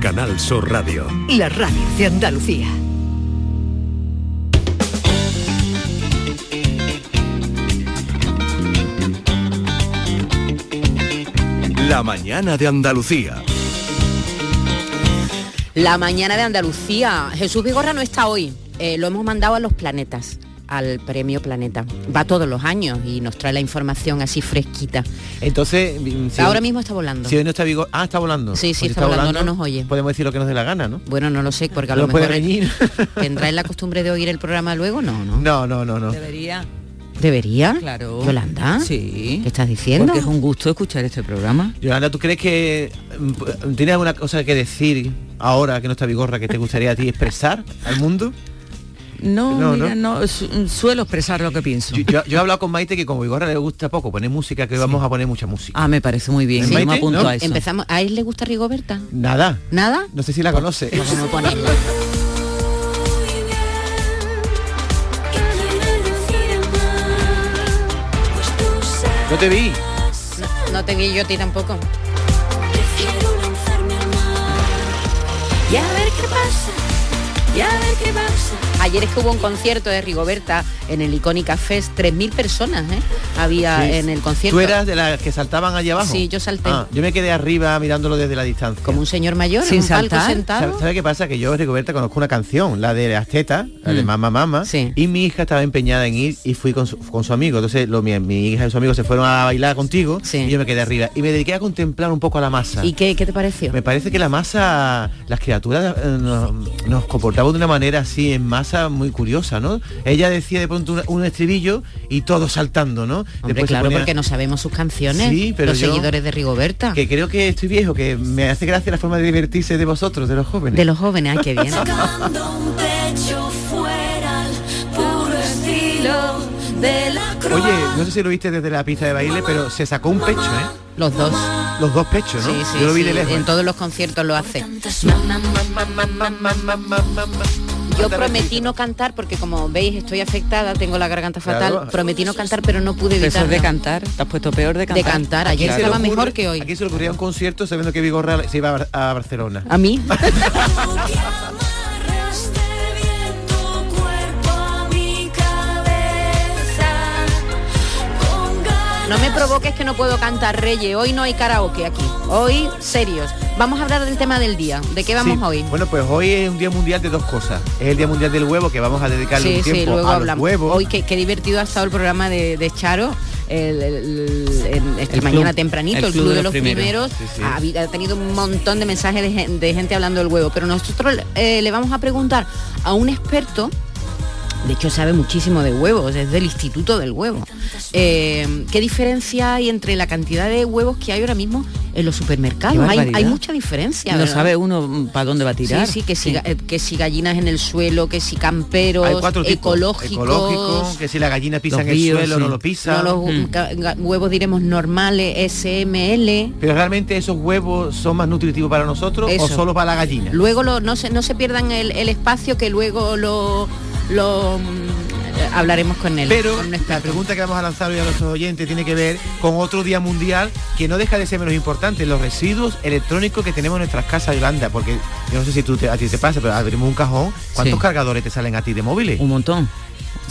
Canal Sur Radio. La radio de Andalucía. La mañana de Andalucía. La mañana de Andalucía. Jesús Vigorra no está hoy. Eh, lo hemos mandado a los planetas al premio Planeta. Va todos los años y nos trae la información así fresquita. Entonces, mm, si Ahora hoy- mismo está volando. Si hoy no está Vigor, ah, está volando. Sí, sí, Pues si está volando, no nos oye. Podemos decir lo que nos dé la gana, ¿no? Bueno, no lo sé, porque a No lo puede mejor reñir. tendrá la costumbre de oír el programa luego, no, ¿no? No, no, no, no. Debería. ¿Debería? Claro. ¿Yolanda? Sí. ¿Qué estás diciendo? Porque es un gusto escuchar este programa. Yolanda, ¿tú crees que mm, tienes alguna cosa que decir ahora que no está Vigorra que te gustaría a ti expresar al mundo? No, No, mira, ¿no? no, su- suelo expresar lo que pienso. Yo, yo- yo he hablado con Maite que como Vigorra le gusta poco poner música, que vamos a poner mucha música. Ah, me parece muy bien. ¿Sí? Yo me Maite? apunto ¿No? a eso. Empezamos. ¿A él le gusta Rigoberta? Nada. ¿Nada? No sé si la conoce. No te vi. No, no te vi yo a ti tampoco. Y a ver qué pasa. Y a ver qué pasa. Ayer es que hubo un concierto de Rigoberta en el Icónica Fest. 3.000 personas ¿eh? había Sí. en el concierto. ¿Tú eras de las que saltaban allá abajo? Sí, yo salté. Ah, yo me quedé arriba mirándolo desde la distancia. Como un señor mayor Sin en un palco saltar. sentado. ¿Sabe, sabe qué pasa? Que yo, Rigoberta, conozco una canción, la de las tetas, la de Mm. Mamá Mamá, Sí. y mi hija estaba empeñada en ir y fui con su, con su amigo. Entonces lo- mi, mi hija y su amigo se fueron a bailar contigo Sí. y yo me quedé arriba. Y me dediqué a contemplar un poco a la masa. ¿Y qué, qué te pareció? Me parece que la masa, las criaturas eh, nos, nos comportamos de una manera así en masa muy curiosa, ¿no? Ella decía de pronto un, un estribillo y todos saltando, ¿no? Hombre, Después claro, ponía- porque no sabemos sus canciones. Sí, pero los yo- seguidores de Rigoberta. Que creo que estoy viejo, que me hace gracia la forma de divertirse de vosotros, de los jóvenes. De los jóvenes, ay, qué bien. Oye, no sé si lo viste desde la pista de baile, pero se sacó un pecho, ¿eh? Los dos. Los dos pechos, ¿no? Sí, sí, Yo lo vi sí, de lejos. En todos los conciertos lo hace. Yo prometí no cantar porque como veis estoy afectada, tengo la garganta fatal. Claro. Prometí no cantar, pero no pude evitar de cantar. Te has puesto peor de de cantar. cantar. Ayer ¿Quién se le estaba ocurre- mejor que hoy. Aquí se le ocurría un concierto sabiendo que Vigorra se iba a Bar- a Barcelona. A mí. No me provoques que no puedo cantar, Reyes. Hoy no hay karaoke aquí. Hoy, serios. Vamos a hablar del tema del día. ¿De qué vamos Sí, hoy? Bueno, pues hoy es un día mundial de dos cosas. Es el día mundial del huevo que vamos a dedicarle Sí, un sí, tiempo luego a los hablamos. huevos. Hoy qué, qué divertido ha estado el programa de, de Charo. El, el- el- en esta mañana tempranito, el, club, de los primeros, Sí, sí. Ha, tenido un montón de mensajes de gente hablando del huevo, pero nosotros eh, le vamos a preguntar a un experto de hecho sabe muchísimo de huevos, es del Instituto del Huevo. Eh, ¿Qué diferencia hay entre la cantidad de huevos que hay ahora mismo en los supermercados? Hay, mucha diferencia. No ¿verdad? sabe uno para dónde va a tirar. Sí, sí, que si, ga- eh, que si gallinas en el suelo, que si camperos, Hay cuatro tipos. ecológicos, Ecológico, que si la gallina pisa en el bios, suelo, sí. no lo pisa. no los Mm. huevos diremos normales, SML. Pero realmente esos huevos son más nutritivos para nosotros Eso. o solo para la gallina. Luego lo- no, se, no se pierdan el, el espacio que luego lo, lo mm, hablaremos con él. Pero con la pregunta que vamos a lanzar hoy a nuestros oyentes tiene que ver con otro día mundial que no deja de ser menos importante, los residuos electrónicos que tenemos en nuestras casas, Yolanda, porque yo no sé si tú te- a ti te pasa, pero abrimos un cajón, ¿cuántos Sí. cargadores te salen a ti de móviles? Un montón.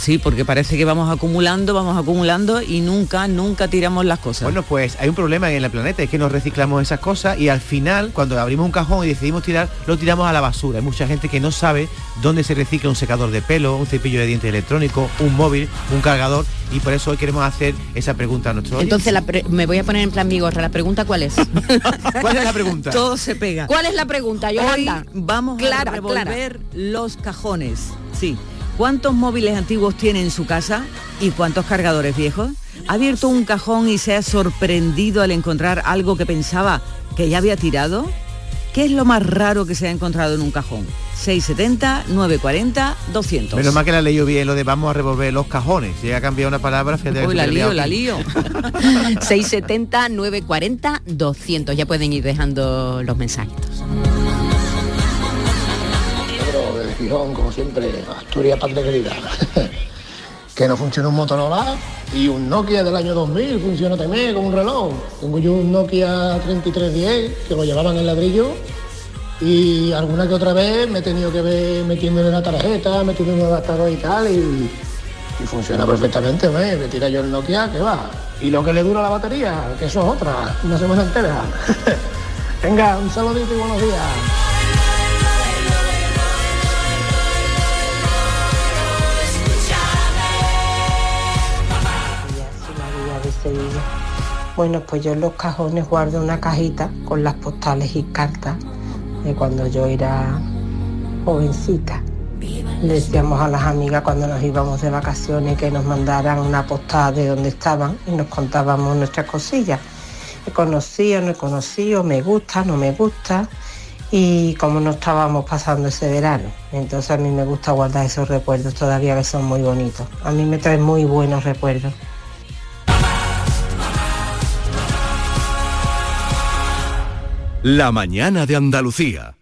Sí, porque parece que vamos acumulando, vamos acumulando y nunca, nunca tiramos las cosas. Bueno, pues hay un problema en el planeta, es que nos reciclamos esas cosas y al final, cuando abrimos un cajón y decidimos tirar, lo tiramos a la basura. Hay mucha gente que no sabe dónde se recicla un secador de pelo, un cepillo de dientes electrónico, un móvil, un cargador y por eso hoy queremos hacer esa pregunta a nuestros Entonces la pre- me voy a poner en plan bigorra. ¿La pregunta cuál es? ¿Cuál es la pregunta? Todo se pega. ¿Cuál es la pregunta, Hoy Yolanda? vamos Clara, a revolver los cajones. Sí. ¿Cuántos móviles antiguos tiene en su casa y cuántos cargadores viejos? ¿Ha abierto un cajón y se ha sorprendido al encontrar algo que pensaba que ya había tirado? ¿Qué es lo más raro que se ha encontrado en un cajón? 670, 940, 200. Menos mal que la leyó bien lo de vamos a revolver los cajones. Si ha cambiado una palabra, fíjate Uy, la lío, la lío. 670 940 200. Ya pueden ir dejando los mensajitos. Como siempre, Asturias patria querida. que no funciona un Motorola y un Nokia del año 2000 funciona también con un reloj. Tengo yo un Nokia 3310 que lo llevaban en ladrillo Y alguna que otra vez me he tenido que ver metiéndole la tarjeta, metiéndole el adaptador y tal, y, y funciona perfectamente, ¿ves? Me tira yo el Nokia, que va. Y lo que le dura la batería, que eso es otra, una semana entera. Venga, un saludito y buenos días. Bueno, pues yo en los cajones guardo una cajita con las postales y cartas de cuando yo era jovencita. Le decíamos a las amigas cuando nos íbamos de vacaciones que nos mandaran una postal de donde estaban y nos contábamos nuestras cosillas. He conocido, no he conocido, me gusta, no me gusta y cómo nos estábamos pasando ese verano. Entonces a mí me gusta guardar esos recuerdos todavía que son muy bonitos. A mí me traen muy buenos recuerdos. La mañana de Andalucía.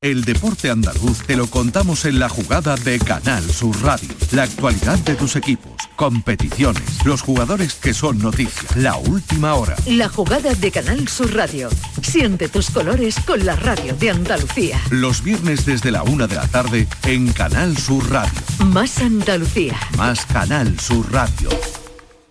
El deporte andaluz te lo contamos en la jugada de Canal Sur Radio. La actualidad de tus equipos, competiciones, los jugadores que son noticias, la última hora. La jugada de Canal Sur Radio. Siente tus colores con la radio de Andalucía. Los viernes desde la una de la tarde en Canal Sur Radio. Más Andalucía. Más Canal Sur Radio.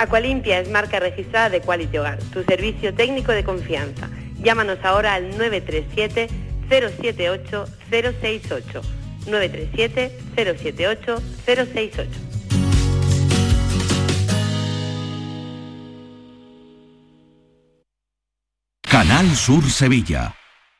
Aqualimpia es marca registrada de Quality Hogar, tu servicio técnico de confianza. Llámanos ahora al 937 078 068. 937 078 068. Canal Sur Sevilla.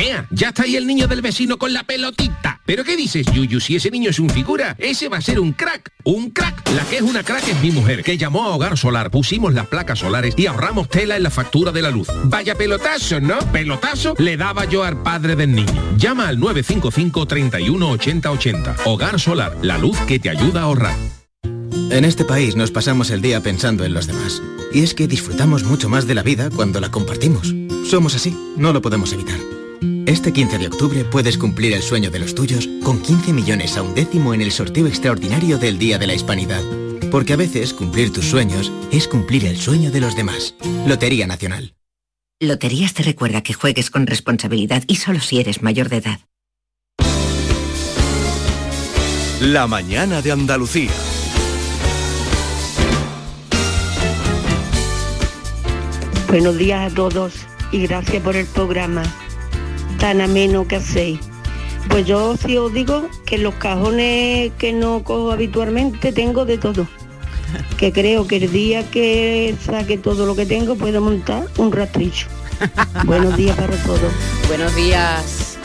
¡Ea! Ya está ahí el niño del vecino con la pelotita. ¿Pero qué dices, Yuyu? Si ese niño es un figura, ese va a ser un crack. ¡Un crack! La que es una crack es mi mujer, que llamó a Hogar Solar, pusimos las placas solares y ahorramos tela en la factura de la luz. Vaya pelotazo, ¿no? Pelotazo le daba yo al padre del niño. Llama al 955 31 80 80. Hogar Solar, la luz que te ayuda a ahorrar. En este país nos pasamos el día pensando en los demás. Y es que disfrutamos mucho más de la vida cuando la compartimos. Somos así, no lo podemos evitar. Este 15 de octubre puedes cumplir el sueño de los tuyos con 15 millones a un décimo en el sorteo extraordinario del Día de la Hispanidad. Porque a veces cumplir tus sueños es cumplir el sueño de los demás. Lotería Nacional. Loterías te recuerda que juegues con responsabilidad y solo si eres mayor de edad. La mañana de Andalucía. Buenos días a todos y gracias por el programa tan ameno que hacéis. Pues yo sí os digo que los cajones que no cojo habitualmente tengo de todo. Que creo que el día que saque todo lo que tengo puedo montar un rastrillo. Buenos días para todos. Buenos días.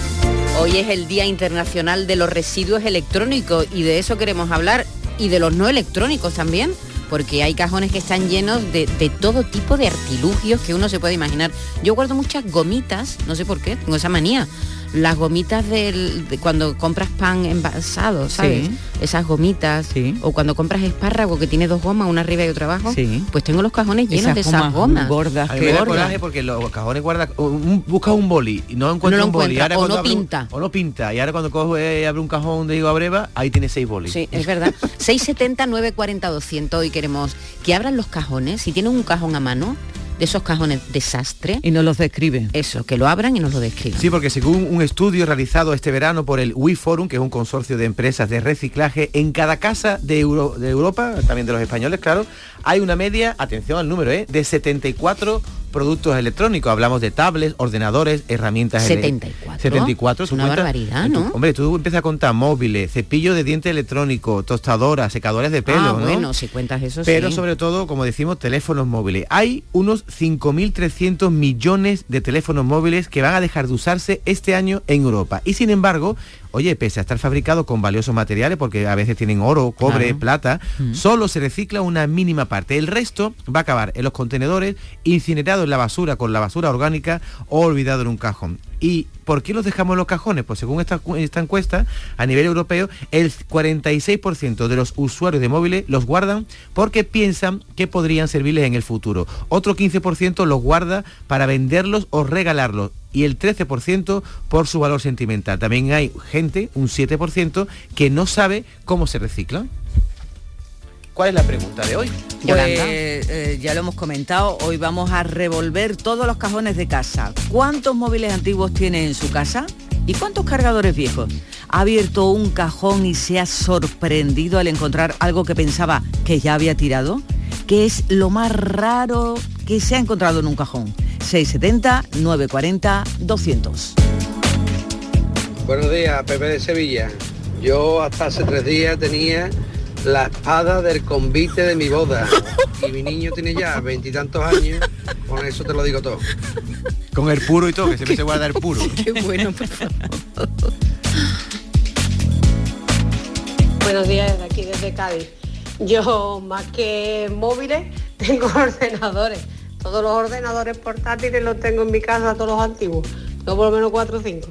Hoy es el Día Internacional de los Residuos Electrónicos y de eso queremos hablar y de los no electrónicos también porque hay cajones que están llenos de, de, todo tipo de artilugios que uno se puede imaginar. Yo guardo muchas gomitas, no sé por qué, tengo esa manía. Las gomitas del, de cuando compras pan envasado, ¿sabes? Sí. Esas gomitas. O cuando compras espárrago que tiene dos gomas, una arriba y otra abajo. Pues tengo los cajones llenos Esas de esas gomas gordas A mí me da coraje porque los cajones guarda un, busca un boli y no encuentra No un boli. o no pinta. o no pinta. Y ahora cuando cojo eh, abre un cajón de Igo Breva, ahí tiene seis bolis. Sí, es verdad. 670 940 200 hoy queremos que abran los cajones, si tienen un cajón a mano, de esos cajones desastre. Y nos los describe. Eso, que lo abran y nos lo describan. Sí, porque según un estudio realizado este verano por el WeForum, Forum, que es un consorcio de empresas de reciclaje, en cada casa de, Euro- de Europa, también de los españoles, claro, hay una media, atención al número, ¿eh? de 74 productos electrónicos. Hablamos de tablets, ordenadores, herramientas. ele- 74. 74. Es una cuentas- barbaridad, ¿no? hombre, tú empiezas a contar móviles, cepillo de diente electrónico, tostadoras, secadores de pelo, ah, ¿no? bueno, si cuentas eso Pero sí. sobre todo, como decimos, teléfonos móviles. Hay unos 5.300 millones de teléfonos móviles que van a dejar de usarse este año en Europa. Y sin embargo, oye, pese a estar fabricados con valiosos materiales, porque a veces tienen oro, cobre, Claro. plata, Mm. solo se recicla una mínima parte. El resto va a acabar en los contenedores, incinerado en la basura con la basura orgánica o olvidado en un cajón. ¿Y por qué los dejamos en los cajones? Pues según esta, cu- esta encuesta, a nivel europeo, el 46% de los usuarios de móviles los guardan porque piensan que podrían servirles en el futuro. Otro 15% los guarda para venderlos o regalarlos y el 13% por su valor sentimental. También hay gente, un 7%, que no sabe cómo se reciclan. ¿Cuál es la pregunta de hoy? Pues, eh, ya lo hemos comentado, hoy vamos a revolver todos los cajones de casa. ¿Cuántos móviles antiguos tiene en su casa? ¿Y cuántos cargadores viejos? ¿Ha abierto un cajón y se ha sorprendido al encontrar algo que pensaba que ya había tirado? ¿Qué es lo más raro que se ha encontrado en un cajón? 670 940 200. Buenos días, Pepe de Sevilla. Yo hasta hace tres días tenía la espada del convite de mi boda. Y mi niño tiene ya veintitantos años. Con eso te lo digo todo. Con el puro y todo, que siempre se guarda el puro. Qué bueno, por favor. Buenos días, desde aquí, desde Cádiz. Yo, más que móviles, tengo ordenadores. Todos los ordenadores portátiles los tengo en mi casa, todos los antiguos. Tengo por lo menos cuatro o cinco.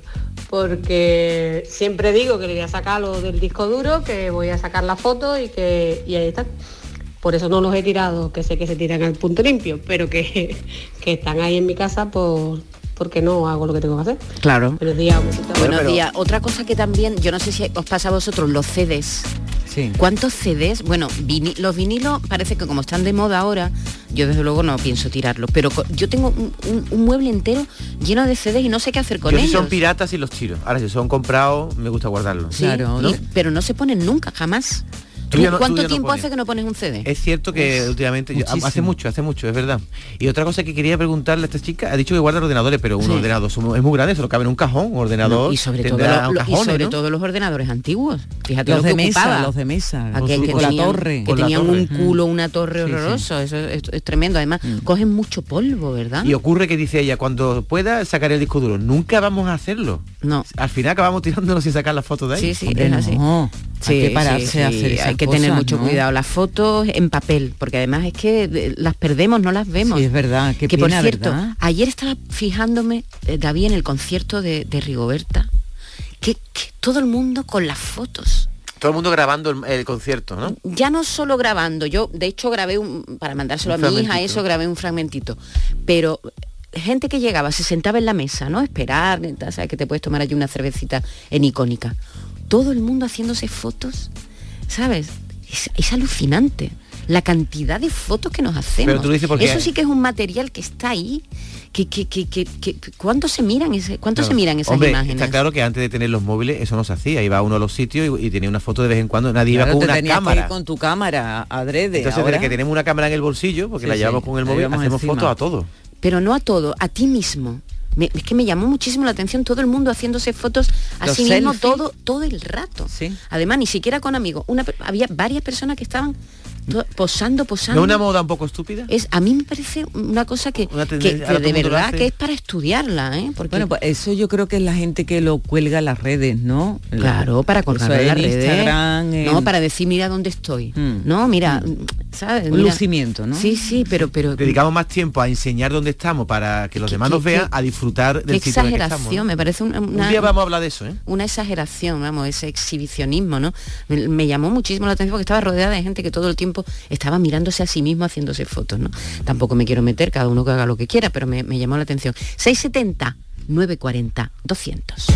Porque siempre digo que le voy a sacar lo del disco duro, que voy a sacar la foto y que y ahí están. Por eso no los he tirado, que sé que se tiran al punto limpio, pero que, que están ahí en mi casa por, porque no hago lo que tengo que hacer. Claro. Buenos días. Buenos días. Otra cosa que también, yo no sé si os pasa a vosotros, los CDs. Sí. ¿Cuántos CDs? Bueno, vini- los vinilos parece que como están de moda ahora, yo desde luego no pienso tirarlos, pero yo tengo un, un- un mueble entero lleno de CDs y no sé qué hacer con Yo si ellos. son piratas y los tiro. Ahora si son comprados, me gusta guardarlos. Sí, y- pero no se ponen nunca, jamás. Tú no- ¿Cuánto no tiempo pones. hace que no pones un CD? Es cierto que últimamente, yo- hace mucho, hace mucho, es verdad. Y otra cosa que quería preguntarle a esta chica, ha dicho que guarda ordenadores, pero un Sí. ordenador es muy grande, solo cabe en un cajón, un ordenador. No, y sobre todo, lo- y sobre ¿no? todo los ordenadores antiguos. Fíjate Los lo de que mesa, ocupaba. los de mesa, Aquel que con la tenían- torre. Que Con la tenían torre. un culo, una torre Sí, sí. horroroso. Eso es, es tremendo. Además, cogen mucho polvo, ¿verdad? Y ocurre que dice ella, cuando pueda sacar el disco duro, nunca vamos a hacerlo. No. Al final acabamos tirándonos sin sacar las fotos de ahí. Sí, sí, es así. hay que pararse a hacer esas hay que tener mucho ¿no? cuidado. Las fotos en papel, porque además es que eh, las perdemos, no las vemos. Sí, es verdad, qué que por cierto, ¿verdad? ayer estaba fijándome, eh, David, en el concierto de, de Rigoberta, que, que todo el mundo con las fotos. Todo el mundo grabando el, el concierto, ¿no? Ya no solo grabando, yo de hecho grabé un, para mandárselo Un a mi hija, eso grabé un fragmentito, pero gente que llegaba, se sentaba en la mesa, ¿no? Esperar, sabes que te puedes tomar allí una cervecita en icónica. Todo el mundo haciéndose fotos, ¿sabes? Es, es alucinante la cantidad de fotos que nos hacemos. Pero tú dices porque- Eso sí que es un material que está ahí. Que, que, que, que, que- ¿Cuánto se miran ese, cuánto se miran esas Hombre, imágenes? Está claro que antes de tener los móviles eso no se hacía. Iba uno a los sitios y, y tenía una foto de vez en cuando. Nadie Claro, iba te con una tenías que ir cámara. con tu cámara adrede. Entonces, ahora, desde que tenemos una cámara en el bolsillo, porque Sí, la sí, llevamos con el móvil, hacemos encima. fotos a todo. pero no a todo, a ti mismo. Me- es que me llamó muchísimo la atención todo el mundo haciéndose fotos a Los sí mismo todo todo el rato. Además, ni siquiera con amigos. Una, había varias personas que estaban posando, posando. ¿No es una moda un poco estúpida? Es, a mí me parece una cosa que, Una que- de verdad que es para estudiarla, ¿eh? Porque Bueno, pues eso yo creo que es la gente que lo cuelga las redes, ¿no? Claro, para colgarlo en las redes. Instagram, No, para decir, mira dónde estoy. No, mira, ¿sabes? Un Mira. lucimiento, ¿no? Sí, sí, pero... pero Dedicamos más tiempo a enseñar dónde estamos para que los demás nos vean, a disfrutar del sitio en el que exageración, estamos. ¿no? me parece una, una- Un día vamos a hablar de eso, ¿eh? una exageración, vamos, ese exhibicionismo, ¿no? Me, me llamó muchísimo la atención porque estaba rodeada de gente que todo el tiempo estaba mirándose a sí mismo haciéndose fotos, ¿no? Tampoco me quiero meter, cada uno que haga lo que quiera, pero me, me llamó la atención. 670 940 200.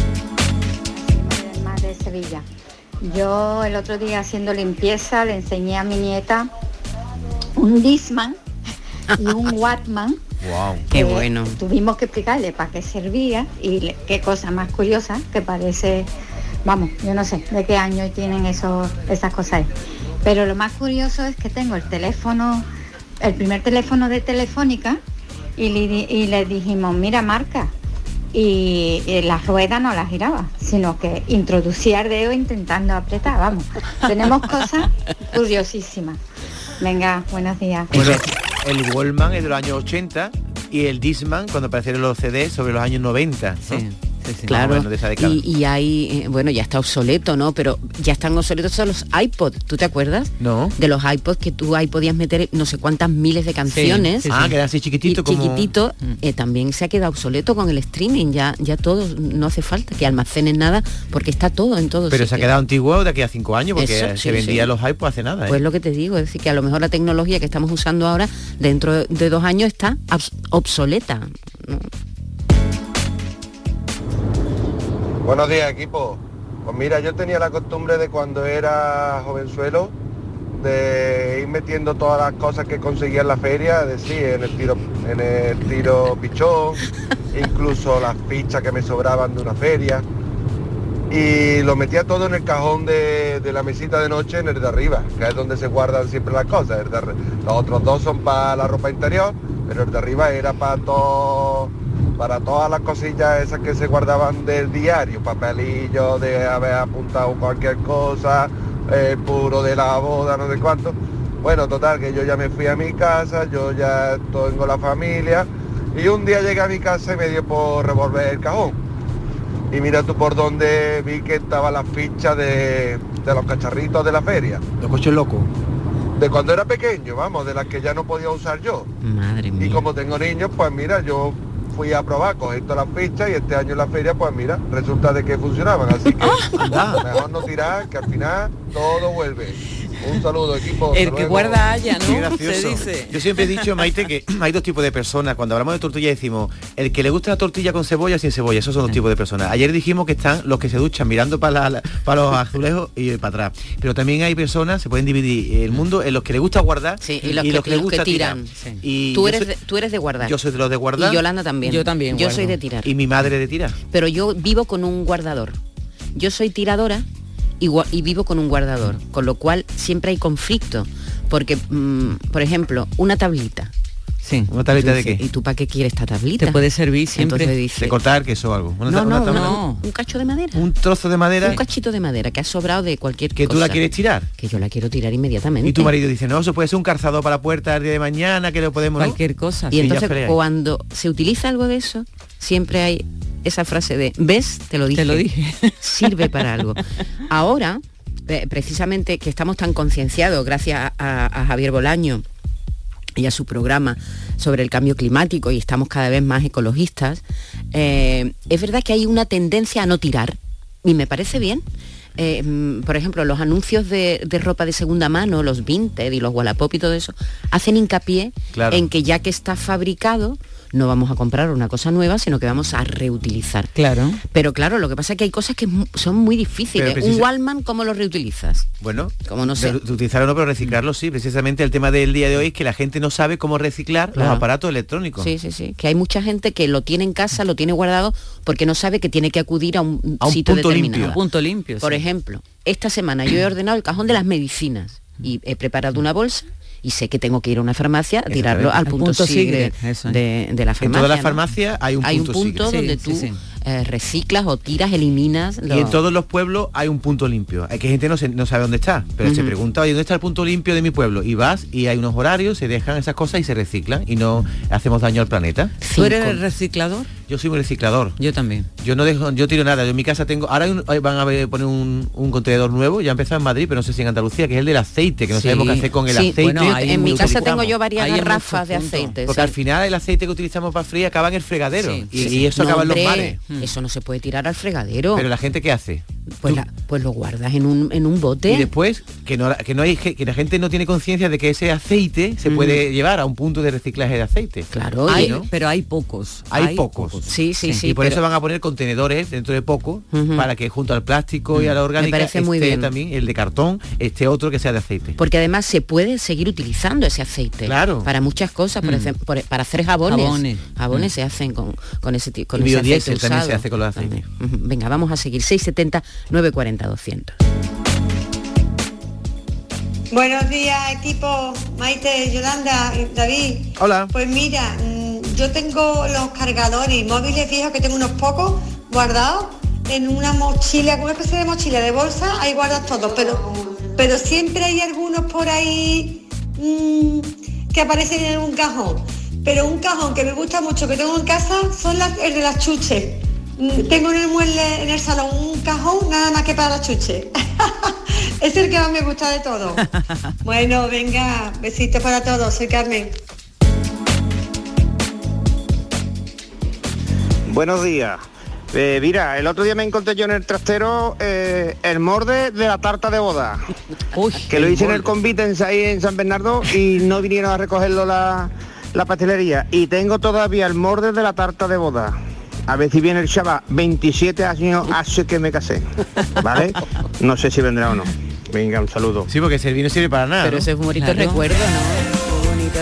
más de Sevilla. Yo el otro día haciendo limpieza le enseñé a mi nieta un Disman y un Wattman. Wow. Qué bueno. Tuvimos que explicarle para qué servía y le- qué cosa más curiosa que parece, vamos, yo no sé de qué año tienen esos, esas cosas ahí. Pero lo más curioso es que tengo el teléfono, el primer teléfono de Telefónica y le, di- y le dijimos, mira marca, y, y la rueda no la giraba, sino que introducía el dedo intentando apretar, vamos. Tenemos cosas curiosísimas. Venga, buenos días. Bueno, el Wallman es de los años 80 y el Disman cuando aparecieron los CDs sobre los años 90. ¿no? Más o Claro, menos de esa década. y, y hay, eh, bueno, ya está obsoleto, ¿no? Pero ya están obsoletos todos los iPod, ¿tú te acuerdas? No. De los iPods que tú ahí podías meter no sé cuántas miles de canciones. sí, sí. Ah, así chiquitito Y como- chiquitito, eh, también se ha quedado obsoleto con el streaming, ya, ya todo, no hace falta que almacenes nada, porque está todo en todo Pero se ha quedado antiguo de aquí a cinco años porque Eso, se vendía los iPods hace nada. ¿eh? Pues lo que te digo, es decir, que a lo mejor la tecnología que estamos usando ahora, dentro de dos años, está obsoleta. ¿no? Buenos días, equipo. Pues mira, yo tenía la costumbre de cuando era jovenzuelo de ir metiendo todas las cosas que conseguía en la feria, es decir, en el tiro, en el tiro pichón, incluso las fichas que me sobraban de una feria. Y lo metía todo en el cajón de, de la mesita de noche, en el de arriba, que es donde se guardan siempre las cosas. De los otros dos son para la ropa interior, pero el de arriba era para todo para todas las cosillas esas que se guardaban del diario, papelillos de haber apuntado cualquier cosa, el puro de la boda, no sé cuánto. Bueno, total, que yo ya me fui a mi casa, yo ya tengo la familia y un día llegué a mi casa y me dio por revolver el cajón. Y mira tú por donde vi que estaba la ficha de, de los cacharritos de la feria. Los coches locos. De cuando era pequeño, vamos, de las que ya no podía usar yo. Madre Y como tengo niños, pues mira, yo fui a probar, cogí todas las fichas y este año en la feria, pues mira, resulta de que funcionaban. Así que mejor no tirar, que al final todo vuelve. Un saludo, equipo. El hasta que luego. guarda haya, Qué ¿no? gracioso. Se dice. Yo siempre he dicho, Maite, que hay dos tipos de personas. Cuando hablamos de tortilla decimos, el que le gusta la tortilla con cebolla o sin cebolla, esos son dos tipos de personas. Ayer dijimos que están los que se duchan mirando para, la- para los azulejos y para atrás. Pero también hay personas, se pueden dividir el mundo en los que le gusta guardar Sí, y los que- les los que gusta tiran, tirar. sí. Y Tú eres, soy- de, tú eres de guardar. Yo soy de los de guardar. Y Yolanda también. Yo también Yo guardo. soy de tirar. Y mi madre de tirar. Pero yo vivo con un guardador. Yo soy tiradora y, y vivo con un guardador. Con lo cual siempre hay conflicto. Porque, mm, por ejemplo, una tablita. Sí. ¿Una tablita de qué? ¿Y tú para qué quieres esta tablita? Te puede servir siempre. Dice, De cortar queso o algo. Una no, no, no, un cacho de madera. Un trozo de madera Un cachito de madera que ha sobrado de cualquier que tú cosa. la quieres tirar. Que yo la quiero tirar inmediatamente. Y tu marido dice, no, eso puede ser un calzado para la puerta el día de mañana, que lo podemos... Cualquier cosa. Y ya entonces cuando se utiliza algo de eso, siempre hay esa frase de, ¿ves? Te lo dije. Te lo dije. Sirve para algo. Ahora, eh, precisamente que estamos tan concienciados, gracias a, a Javier Bolaño y a su programa sobre el cambio climático y estamos cada vez más ecologistas, eh, es verdad que hay una tendencia a no tirar y me parece bien. Eh, mm, por ejemplo, los anuncios de, de ropa de segunda mano, los Vinted y los Wallapop y todo eso, hacen hincapié Claro. en que ya que está fabricado, no vamos a comprar una cosa nueva, sino que vamos a reutilizar. Claro. Pero claro, lo que pasa es que hay cosas que son muy difíciles. Un Wallman, ¿cómo lo reutilizas? Bueno, Como no sé. utilizarlo no, pero reciclarlo sí. Precisamente el tema del día de hoy es que la gente no sabe cómo reciclar Claro. los aparatos electrónicos. Sí, sí, sí. Que hay mucha gente que lo tiene en casa, lo tiene guardado, porque no sabe que tiene que acudir a un, A un sitio punto determinado. limpio. Punto limpio. Por sí. ejemplo, esta semana yo he ordenado el cajón de las medicinas y he preparado una bolsa y sé que tengo que ir a una farmacia a tirarlo al punto, punto sigre sigre, eso es. de, de la En farmacia. todas las ¿no? farmacias hay un Hay un punto sigre. donde Sí, tú sí, sí. eh, reciclas o tiras, eliminas. Y en todos los pueblos hay un punto limpio. Hay que gente no, se- no sabe dónde está, pero se pregunta, oye, ¿dónde está el punto limpio de mi pueblo? Y vas y hay unos horarios, se dejan esas cosas y se reciclan y no hacemos daño al planeta. ¿Tú eres Cinco. el reciclador? Yo soy un reciclador. Yo también. Yo no dejo, yo tiro nada. Yo en mi casa tengo, ahora un- van a poner un, un contenedor nuevo, ya ha empezado en Madrid, pero no sé si en Andalucía, que es el del aceite, que no Sí. sabemos qué hacer con el Sí, aceite. bueno, en mi casa tengo yo varias garrafas de aceite. Porque sí. al final el aceite que utilizamos para freír acaba en el fregadero y, eso No, acaba en los mares. Eso no se puede tirar al fregadero. Pero la gente qué hace? pues, la- pues lo guardas en un, en un bote. y después que no que no hay que la gente no tiene conciencia de que ese aceite se Mm. puede llevar a un punto de reciclaje de aceite. Claro, Hay, y- ¿no? Pero hay pocos. Hay pocos. Sí, sí, sí. y por pero- eso van a poner contenedores dentro de poco para que junto al plástico y a la orgánica parece muy esté bien. también el de cartón, este otro que sea de aceite. Porque además se puede seguir utilizando ese aceite. Claro. Para muchas cosas, por Mm. ejemplo, por- para hacer jabones. Jabones. Jabones Mm. se hacen con, con ese tipo con ese biodiesel aceite también se hace con los aceites. Venga, vamos a seguir. 670 940 200. Buenos días, equipo. Maite, Yolanda, y David. Hola. Pues mira, yo tengo los cargadores móviles viejos, que tengo unos pocos guardados en una mochila, una especie de mochila de bolsa, ahí guardas todos, pero, pero siempre hay algunos por ahí mm, que aparecen en un cajón. Pero un cajón que me gusta mucho, que tengo en casa, son las, el de las chuches. Mm, Tengo en el mueble, en el salón, un cajón nada más que para las chuches. es el que más me gusta de todo. Bueno, venga, besitos para todos, soy Carmen. Buenos días. Eh, mira, el otro día me encontré yo en el trastero eh, el morde de la tarta de boda. Uy, que lo hice en el convite en, ahí en San Bernardo y no vinieron a recogerlo la, la pastelería. Y tengo todavía el morde de la tarta de boda. A ver si viene el chaval. 27 años hace que me casé. ¿Vale? No sé si vendrá o no. Venga, un saludo. Sí, porque servir no sirve para nada. Pero ¿no? ese es un bonito Claro. recuerdo, ¿no?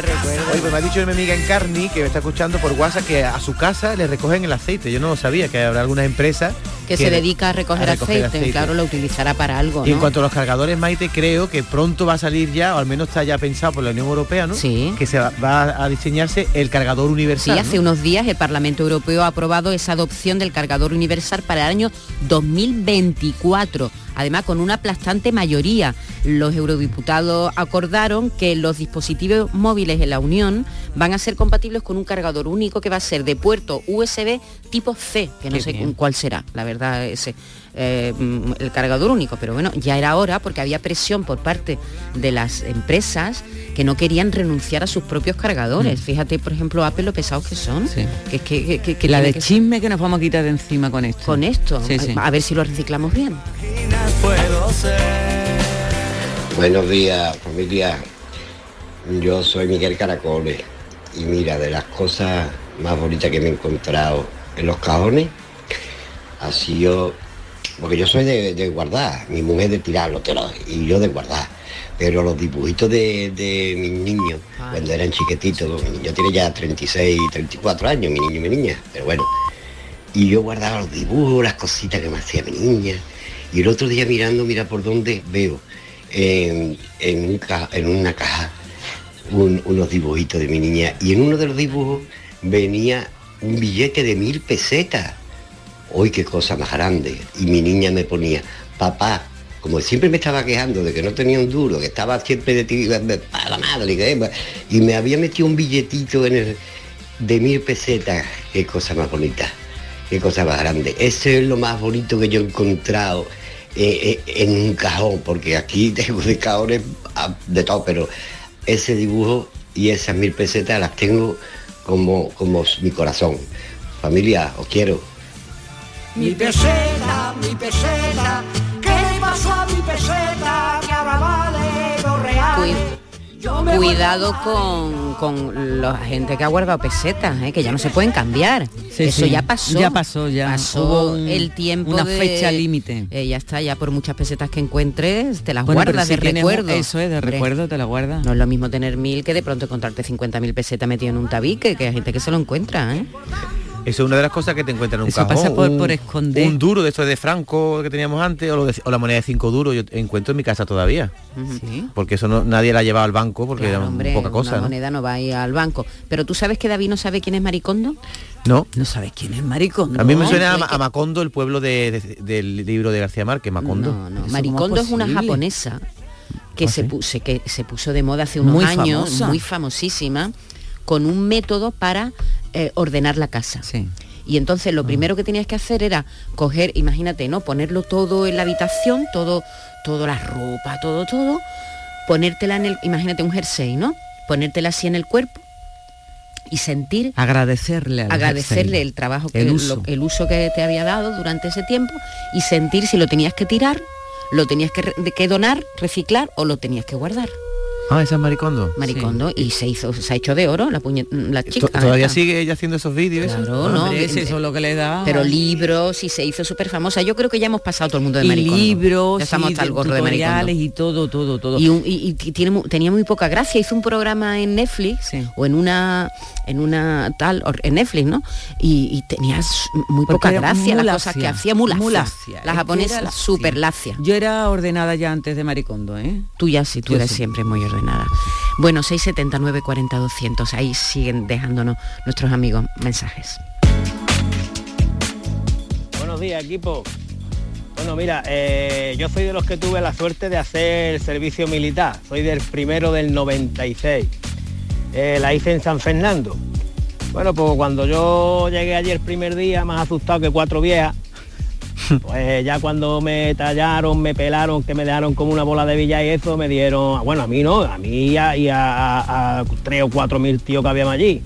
Recuerdo. Oye, pues me ha dicho mi amiga Encarni, que me está escuchando por WhatsApp, que a su casa le recogen el aceite. Yo no lo sabía, que habrá algunas empresas que se dedica a recoger, a recoger aceite. aceite. Claro, lo utilizará para algo, Y en cuanto a los cargadores, Maite, creo que pronto va a salir ya, o al menos está ya pensado por la Unión Europea, ¿no? Sí. Que se va, va a diseñarse el cargador Sí, universal. hace ¿no? unos días el Parlamento Europeo ha aprobado esa adopción del cargador universal para el año 2024. Además, con una aplastante mayoría, los eurodiputados acordaron que los dispositivos móviles en la Unión van a ser compatibles con un cargador único que va a ser de puerto USB tipo C, que no Qué sé bien. cuál será, la verdad, ese eh, mm, el cargador único. Pero bueno, ya era hora porque había presión por parte de las empresas que no querían renunciar a sus propios cargadores. Fíjate, por ejemplo, Apple lo pesados que son. Mm. Sí. Que, que, que- la de que- chisme que nos vamos a quitar de encima con esto. con esto. Sí, sí. A ver si lo reciclamos bien. Buenos días, familia. Yo soy Miguel Caracoles y mira, de las cosas más bonitas que me he encontrado en los cajones, ha sido, porque yo soy de, de guardar, mi mujer de tirarlo, te lo- y yo de guardar, pero los dibujitos de, de mis niños, cuando eran chiquititos, mi niño tiene ya 36, 34 años, mi niño y mi niña, pero bueno, y yo guardaba los dibujos, las cositas que me hacía mi niña. Y el otro día mirando, mira por dónde veo en, en un ca- en una caja un- unos dibujitos de mi niña. Y en uno de los dibujos venía un billete de mil pesetas. ¡Uy, qué cosa más grande! Y mi niña me ponía, papá, como siempre me estaba quejando de que no tenía un duro, que estaba siempre de ti, a la madre, y me había metido un billetito en el, de mil pesetas. ¡Qué cosa más bonita! qué cosa más grande. Ese es lo más bonito que yo he encontrado eh, eh, en un cajón, porque aquí tengo de cajones ah, de todo, pero ese dibujo y esas mil pesetas las tengo como, como mi corazón. Familia, os quiero. Mi peseta, mi peseta, ¿qué le pasó a mi peseta? Que ahora vale dos reales. Yo me Cuidado con, con la gente que ha guardado pesetas, ¿eh? que ya no se pueden cambiar. Sí, Eso sí. ya pasó. Ya pasó, ya. Pasó Hubo un- el tiempo una de- fecha límite. Eh, ya está, ya por muchas pesetas que encuentres, te las Bueno, guardas si de recuerdo. eso es, de recuerdo te la guardas. No es lo mismo tener mil que de pronto encontrarte 50.000 pesetas metido en un tabique, que hay gente que se lo encuentra, ¿eh? Eso es una de las cosas que te encuentran en un Eso cajón. pasa por- un, por esconder. Un duro de esto de Franco que teníamos antes, o, lo de- o la moneda de 5 duros, yo encuentro en mi casa todavía. Porque eso no, nadie la llevaba al banco porque Claro, era hombre, poca cosa, una ¿no? moneda no va a ir al banco. Pero tú sabes que David no sabe quién es Maricondo. No. No sabes quién es Maricondo. A mí me suena a, Macondo, el pueblo de- de- del libro de García Márquez, Macondo. No, no, Maricondo es una japonesa que, ¿Ah, se, sí? puso, que se puso de moda hace unos Muy años, famosa. muy famosísima, con un método para eh, ordenar la casa. Y entonces lo primero que tenías que hacer era coger, imagínate, ¿no? Ponerlo todo en la habitación, todo, toda la ropa, todo, todo, ponértela en el, imagínate un jersey, ¿no? Ponértela así en el cuerpo y sentir Agradecerle al agradecerle jersey. el trabajo que El lo- uso. el uso que te había dado durante ese tiempo y sentir si lo tenías que tirar, lo tenías que, que donar, reciclar o lo tenías que guardar. Ah, esa es Maricondo. Maricondo y se hizo se ha hecho de oro la puñe- la chica. To- ¿Todavía esta. sigue ella haciendo esos vídeos? Claro, no, eh, eso es lo que le da. Pero libros y se hizo súper famosa. Yo creo que ya hemos pasado todo el mundo de y Maricondo. libros, Ya estamos hasta el gorro de Maricondo. y todo, todo, todo. Y, un- y- y tiene, tenía muy poca gracia. Hizo un programa en Netflix o en una en una tal en Netflix, ¿no? Y, tenías muy Porque poca gracia las cosas que hacía, muy lacia. La japonesa súper lacia. Yo era ordenada ya antes de Maricondo, ¿eh? Tú ya sí, tú Yo eres sí. siempre muy ordenada. Bueno, 679 40 200. Ahí siguen dejándonos nuestros amigos mensajes. Buenos días, equipo. Bueno, mira, eh, yo soy de los que tuve la suerte de hacer servicio militar. Soy del primero del 96. Eh, la hice en San Fernando. Bueno, pues cuando yo llegué allí el primer día, más asustado que cuatro viejas, pues ya cuando me tallaron, me pelaron, que me dejaron como una bola de villa y eso, me dieron, bueno, a mí no, a mí y a, tres o cuatro mil tíos que habíamos allí.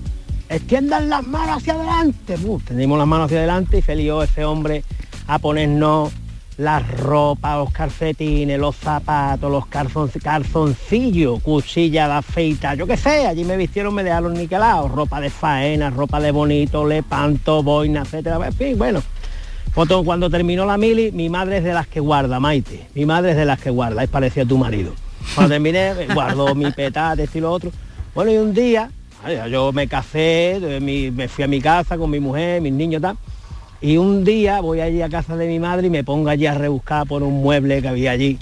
Extiendan las manos hacia adelante. Uf, las manos hacia adelante y salió ese hombre a ponernos las ropas, los calcetines, los zapatos, los calzon- calzoncillos, cuchilla de afeita, yo qué sé, allí me vistieron, me dejaron niquelados, ropa de faena, ropa de bonito, lepanto, boina, etcétera, en bueno. Foto, cuando terminó la mili, mi madre es de las que guarda, Maite. Mi madre es de las que guarda, es parecido a tu marido. Cuando terminé, guardo mi petate, esto y lo otro. Bueno, y un día, yo me casé, eh, me fui a mi casa con mi mujer, mis niños, tal. Y un día voy allí a casa de mi madre y me pongo allí a rebuscar por un mueble que había allí.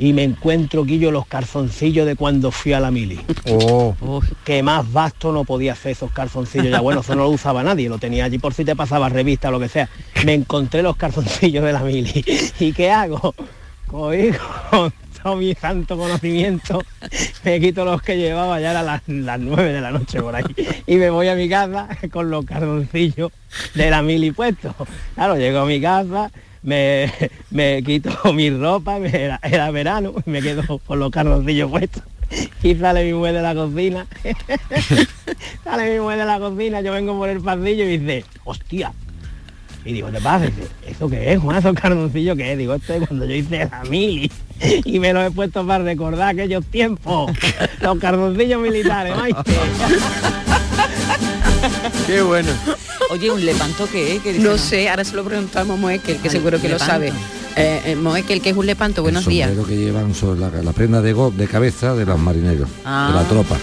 Y me encuentro yo los calzoncillos de cuando fui a la mili. Oh. Que más vasto no podía hacer esos calzoncillos. Ya bueno, eso no lo usaba nadie, lo tenía allí por si te pasaba revista o lo que sea. Me encontré los calzoncillos de la mili. ¿Y qué hago? Cogí con todo mi santo conocimiento, me quito los que llevaba, ya eran las, las 9 de la noche por ahí. Y me voy a mi casa con los calzoncillos de la mili puestos. Claro, llego a mi casa, me, me quito mi ropa, era, era verano, me quedo con los calzoncillos puestos. Y sale mi mujer de la cocina. sale mi mujer de la cocina, yo vengo por el pasillo y dice, hostia, Y digo, ¿te pasa? ¿eso qué es, Juan? ¿Esos cardoncillos qué es? Digo, esto es cuando yo hice la mili y me lo he puesto para recordar aquellos tiempos. Los cardoncillos militares, maite. Qué bueno. Oye, ¿un lepanto qué es? No sé, ahora se lo preguntamos a Moekel, que Al seguro que lo sabe. Eh, eh, Moekel, que es un lepanto, buenos el días. que llevan sobre la, la prenda de, go- de cabeza de los marineros, de Ah. la tropa.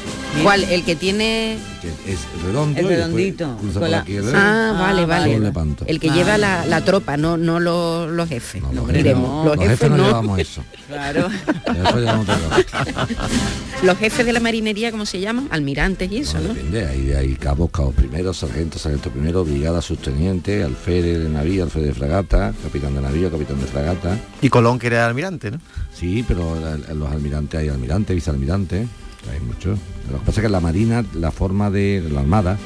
¿Cuál? El que tiene... Que es redondo El redondito, con la- el Ah, vale, vale. Con lepanto. El que Ah. lleva la, la tropa, no, no los, los jefes. no. Los, Los jefes, jefes no no. llevamos eso. Claro. Eso ya Los jefes de la marinería, ¿cómo se llaman? Almirantes y eso, ¿no? Depende, hay, hay cabos, cabos primero, sargento, sargento primero, brigada, subteniente, alférez de navío, alférez de fragata, capitán de navío, capitán de fragata. Y Colón que era almirante, ¿no? Sí, pero los almirantes hay almirante, vicealmirante, hay muchos. Lo que pasa es que en la marina, la forma de la armada,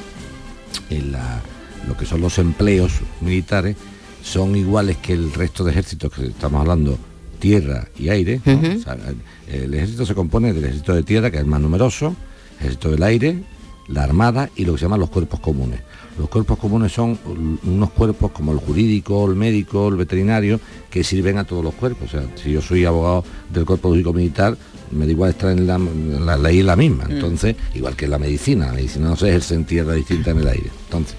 en la- lo que son los empleos militares, son iguales que el resto de ejércitos que estamos hablando, tierra y aire. ¿no? Ujú. O sea, el ejército se compone del ejército de tierra, que es el más numeroso, ejército del aire, la armada y lo que se llaman los cuerpos comunes. Los cuerpos comunes son unos cuerpos como el jurídico, el médico, el veterinario, que sirven a todos los cuerpos. O sea, si yo soy abogado del cuerpo jurídico militar, me da igual estar en la, la ley es la misma. Mm. Entonces, igual que la medicina, la medicina no se ejerce en tierra distinta en el aire. Entonces,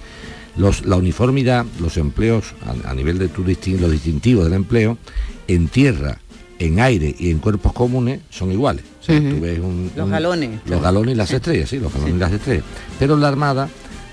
los- la uniformidad, los empleos a, a nivel de tu distin- los distintivos del empleo, en tierra, en aire y en cuerpos comunes son iguales. O sea, tú ves un- Los un- galones. los galones y las estrellas, sí, los galones y las estrellas. Pero en la Armada,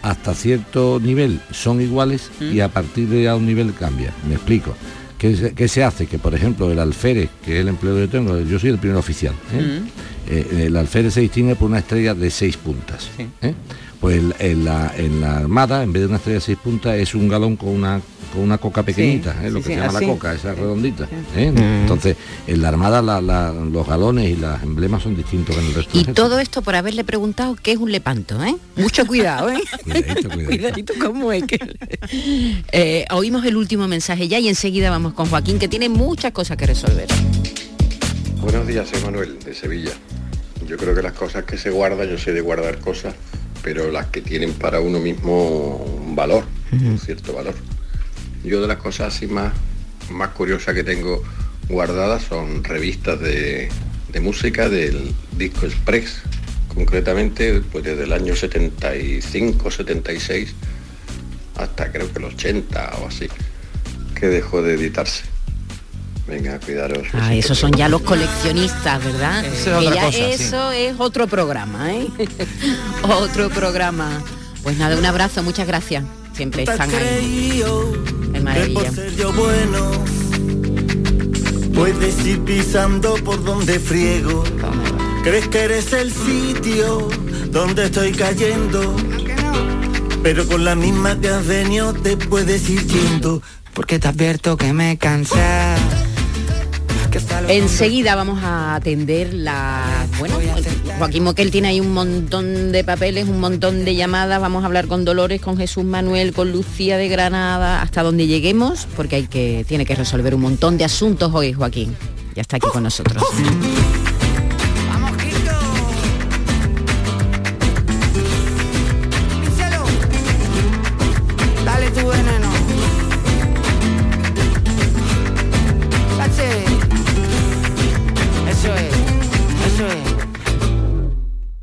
hasta cierto nivel son iguales y a partir de un nivel cambia. Me explico. ¿Qué se, qué se hace? Que por ejemplo el alférez, que es el empleo que yo tengo, yo soy el primer oficial. ¿eh? Eh, el alférez se distingue por una estrella de seis puntas. ¿eh? Pues en la, en la armada, en vez de una estrella de seis puntas, es un galón con una con una coca pequeñita, ¿eh? lo sí, que sí, se llama así. la coca, esa redondita. ¿eh? Entonces, en la armada la- la- los galones y los emblemas son distintos que en el resto Y todo esto por haberle preguntado qué es un lepanto, ¿eh? Mucho cuidado, ¿eh? Cuidadito, cuidadito. Cuidadito cómo es que... Eh, oímos el último mensaje ya y enseguida vamos con Joaquín, que tiene muchas cosas que resolver. Buenos días, soy Manuel de Sevilla. Yo creo que las cosas que se guardan, yo sé de guardar cosas, pero las que tienen para uno mismo un valor, un cierto valor. Yo de las cosas así más, más curiosas que tengo guardadas son revistas de, de música del Disco Express, concretamente pues desde el año 75, 76 hasta creo que el 80 o así, que dejó de editarse. Venga, cuidaros. Ah, esos son ya los coleccionistas, ¿verdad? Eso es Que otra cosa, sí. eso es otro programa, ¿eh? otro programa. Pues nada, un abrazo, muchas gracias. Siempre están ahí. Es maravilla. yo bueno Puedes ir pisando por donde friego Crees que eres el sitio donde estoy cayendo Pero con la misma que has venido te puedes ir yendo Porque te advierto que me cansé. Enseguida vamos a atender la... Bueno, Joaquín Moquel tiene ahí un montón de papeles, un montón de llamadas. Vamos a hablar con Dolores, con Jesús Manuel, con Lucía de Granada, hasta donde lleguemos, porque hay que, tiene que resolver un montón de asuntos hoy, Joaquín. Ya está aquí con nosotros.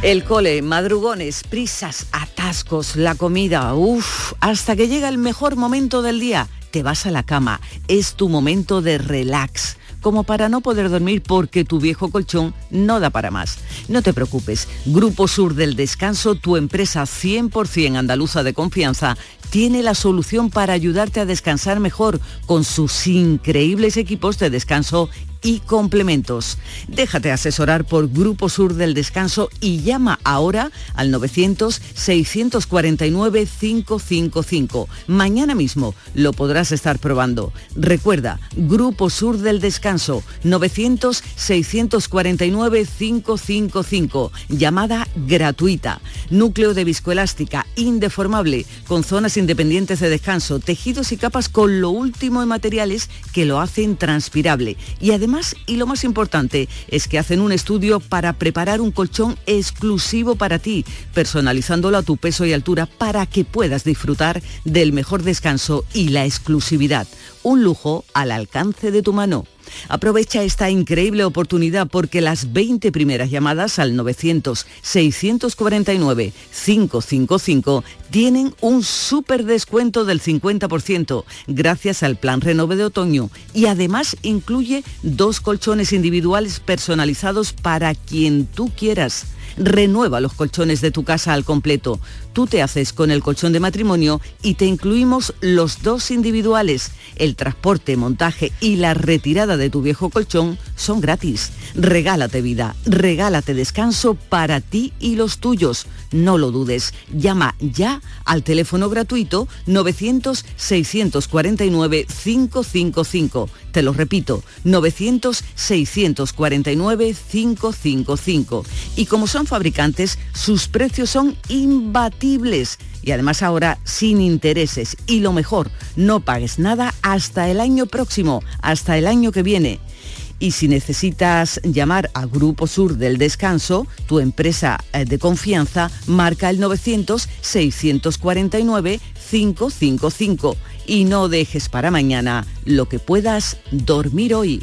El cole, madrugones, prisas, atascos, la comida, uff, hasta que llega el mejor momento del día. Te vas a la cama, es tu momento de relax, como para no poder dormir porque tu viejo colchón no da para más. No te preocupes, Grupo Sur del Descanso, tu empresa 100% andaluza de confianza, tiene la solución para ayudarte a descansar mejor con sus increíbles equipos de descanso y complementos. Déjate asesorar por Grupo Sur del Descanso y llama ahora al 900-649-555. Mañana mismo lo podrás estar probando. Recuerda, Grupo Sur del Descanso, 900-649-555. Llamada gratuita. Núcleo de viscoelástica, indeformable, con zonas independientes de descanso, tejidos y capas con lo último en materiales que lo hacen transpirable. Y además, y lo más importante, es que hacen un estudio para preparar un colchón exclusivo para ti, personalizándolo a tu peso y altura para que puedas disfrutar del mejor descanso y la exclusividad. Un lujo al alcance de tu mano. Aprovecha esta increíble oportunidad porque las 20 primeras llamadas al 900-649-555 tienen un súper descuento del 50% gracias al plan Renove de otoño y además incluye dos colchones individuales personalizados para quien tú quieras. Renueva los colchones de tu casa al completo. Tú te haces con el colchón de matrimonio y te incluimos los dos individuales. El transporte, montaje y la retirada de tu viejo colchón son gratis. Regálate vida, regálate descanso para ti y los tuyos. No lo dudes. Llama ya al teléfono gratuito 900-649-555. Te lo repito, 900-649-555. Y como son fabricantes, sus precios son imbatibles. Y además ahora sin intereses. Y lo mejor, no pagues nada hasta el año próximo, hasta el año que viene. Y si necesitas llamar a Grupo Sur del Descanso, tu empresa eh, de confianza, marca el 900-649-555 y no dejes para mañana lo que puedas dormir hoy.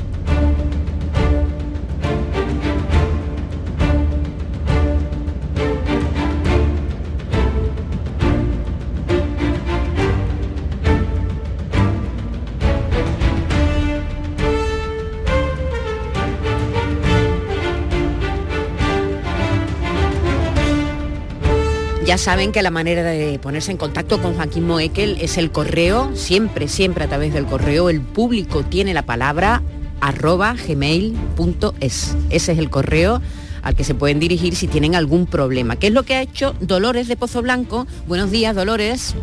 Ya saben que la manera de ponerse en contacto con Joaquín Moekel es el correo, siempre, siempre a través del correo. El público tiene la palabra arroba gmail.es. Ese es el correo al que se pueden dirigir si tienen algún problema. ¿Qué es lo que ha hecho Dolores de Pozo Blanco? Buenos días, Dolores.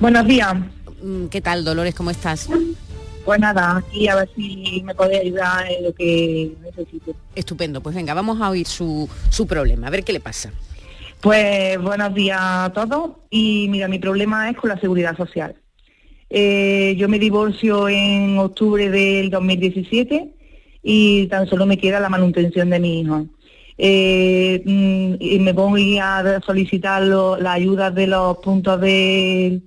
Buenos días. Mm, ¿Qué tal, Dolores? ¿Cómo estás? Pues nada, aquí a ver si me puede ayudar en lo que necesito. Estupendo, pues venga, vamos a oír su, su problema, a ver qué le pasa. Pues buenos días a todos y mira, mi problema es con la seguridad social. Eh, yo me divorcio en octubre del 2017 y tan solo me queda la manutención de mi hijo. eh, mm, y me voy a solicitar lo- la ayuda de los puntos de,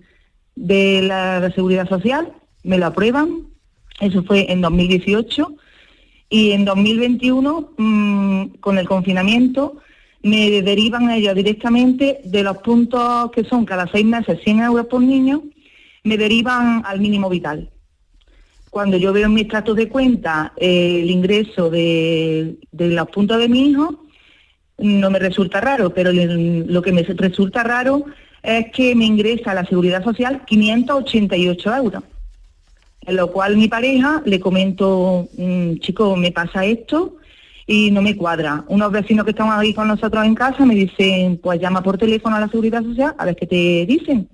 de la seguridad social, me lo aprueban, eso fue en 2018, y en 2021, mm, con el confinamiento, me derivan ellos directamente de los puntos que son cada seis meses 100 euros por niño, me derivan al mínimo vital. Cuando yo veo en mis tratos de cuenta eh, el ingreso de, los puntos de mi hijo, no me resulta raro, pero lo que me resulta raro es que me ingresa a la Seguridad Social 588 euros. En lo cual mi pareja le comento, "Mm, chico, me pasa esto y no me cuadra. Unos vecinos que están ahí con nosotros en casa me dicen, pues llama por teléfono a la Seguridad Social a ver qué te dicen.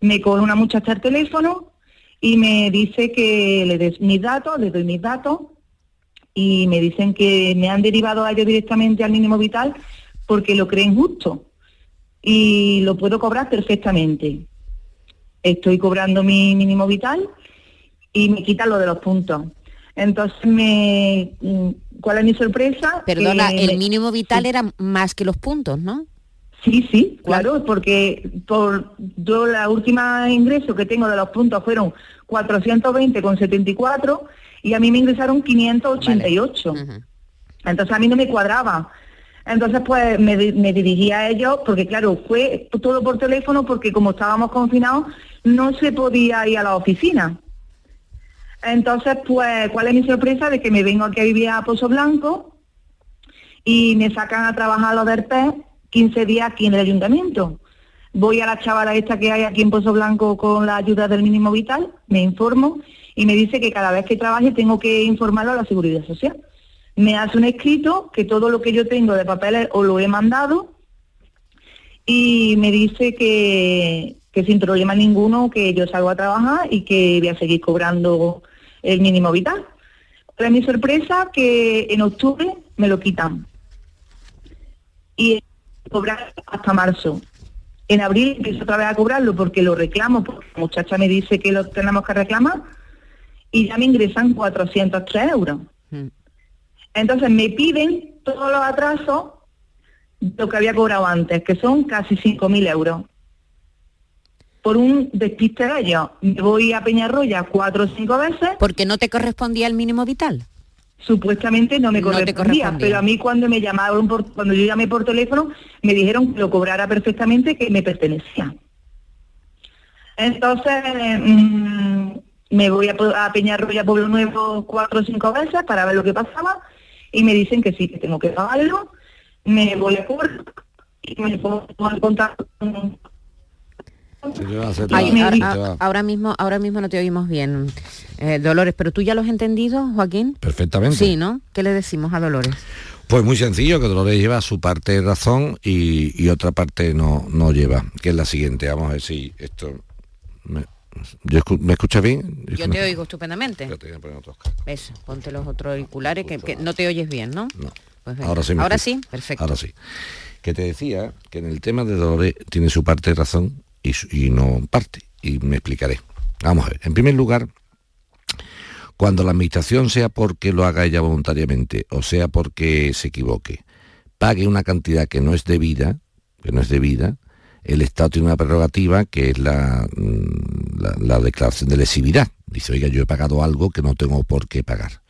Me coge una muchacha el teléfono y me dice que le des mis datos, le doy mis datos y me dicen que me han derivado a ellos directamente al mínimo vital porque lo creen justo y lo puedo cobrar perfectamente. Estoy cobrando mi mínimo vital y me quitan lo de los puntos. Entonces, me, mm, ¿cuál es mi sorpresa? Perdona, Que el mínimo vital era más que los puntos, ¿no? Sí, sí, claro, porque por yo la última ingreso que tengo de los puntos fueron 420 con 74 y a mí me ingresaron 588. Entonces a mí no me cuadraba. Entonces pues me, me dirigí a ellos porque claro, fue todo por teléfono porque como estábamos confinados no se podía ir a la oficina. Entonces pues, ¿cuál es mi sorpresa? De que me vengo aquí a vivir a Pozo Blanco y me sacan a trabajar los del PES 15 días aquí en el ayuntamiento. Voy a la chavala esta que hay aquí en Pozo Blanco con la ayuda del mínimo vital, me informo y me dice que cada vez que trabaje tengo que informarlo a la seguridad social. Me hace un escrito que todo lo que yo tengo de papeles os lo he mandado y me dice que, que sin problema ninguno que yo salgo a trabajar y que voy a seguir cobrando el mínimo vital. Para mi sorpresa que en octubre me lo quitan y cobrar hasta marzo. En abril empiezo otra vez a cobrarlo porque lo reclamo, porque la muchacha me dice que lo tenemos que reclamar y ya me ingresan 403 euros. Entonces me piden todos los atrasos de lo que había cobrado antes, que son casi 5.000 euros. Por un despiste de ellos, me voy a Peñarroya cuatro o cinco veces. Porque no te correspondía el mínimo vital. Supuestamente no me No correspondía, pero a mí cuando me llamaron, por, cuando yo llamé por teléfono, me dijeron que lo cobrara perfectamente, que me pertenecía. Entonces, mm, me voy a, a Peñarroya, Pueblo Nuevo, cuatro o cinco veces para ver lo que pasaba y me dicen que sí, que tengo que pagarlo. Me voy a cobrar y me pongo en contacto con Ahora, di- a- ahora mismo, ahora mismo no te oímos bien, eh, Dolores, pero tú ya lo has entendido, Joaquín. Perfectamente. Sí, ¿no? ¿Qué le decimos a Dolores? Pues muy sencillo, que Dolores lleva su parte de razón y, y otra parte no, no lleva, que es la siguiente. Vamos a ver si esto... ¿Me, yo escu- ¿me escuchas bien? Yo te oigo estupendamente. Espérate, voy a poner otros Eso, ponte los otros auriculares que, que no te oyes bien, ¿no? No. Pues. Ahora sí. me Ahora escucho. sí, perfecto. Ahora sí. Que te decía que en el tema de Dolores tiene su parte de razón y, no parte. Y me explicaré. Vamos a ver. En primer lugar, cuando la administración, sea porque lo haga ella voluntariamente o sea porque se equivoque, pague una cantidad que no es debida, que no es debida, el Estado tiene una prerrogativa que es la, mm, la, la declaración de lesividad. Dice, oiga, yo he pagado algo que no tengo por qué pagar.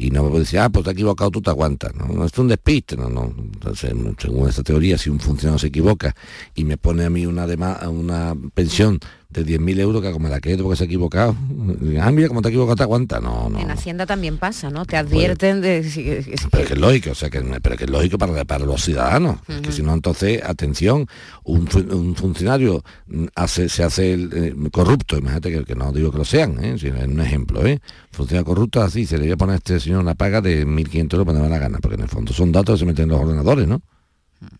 Y no me puede decir, ah, pues te has equivocado, tú te aguantas. No, no, es un despiste, no, no. Según esta teoría, si un funcionario se equivoca y me pone a mí una, una pensión de 10.000 euros, que como la quedo porque se ha equivocado, ah, mira, como te has equivocado, te aguanta. No, no. En Hacienda también pasa, ¿no? Te advierten de... si- es Pero que- que es lógico, o sea, que, pero que es lógico para, para los ciudadanos, Es que si no, entonces, atención, un, un funcionario mm, hace, se hace el, eh, corrupto, imagínate que, que no digo que lo sean, ¿eh? sino es un ejemplo, ¿eh? funcionario corrupto así, se le voy a poner a este señor una paga de 1.500 euros para me da la gana, porque en el fondo son datos que se meten en los ordenadores, ¿no?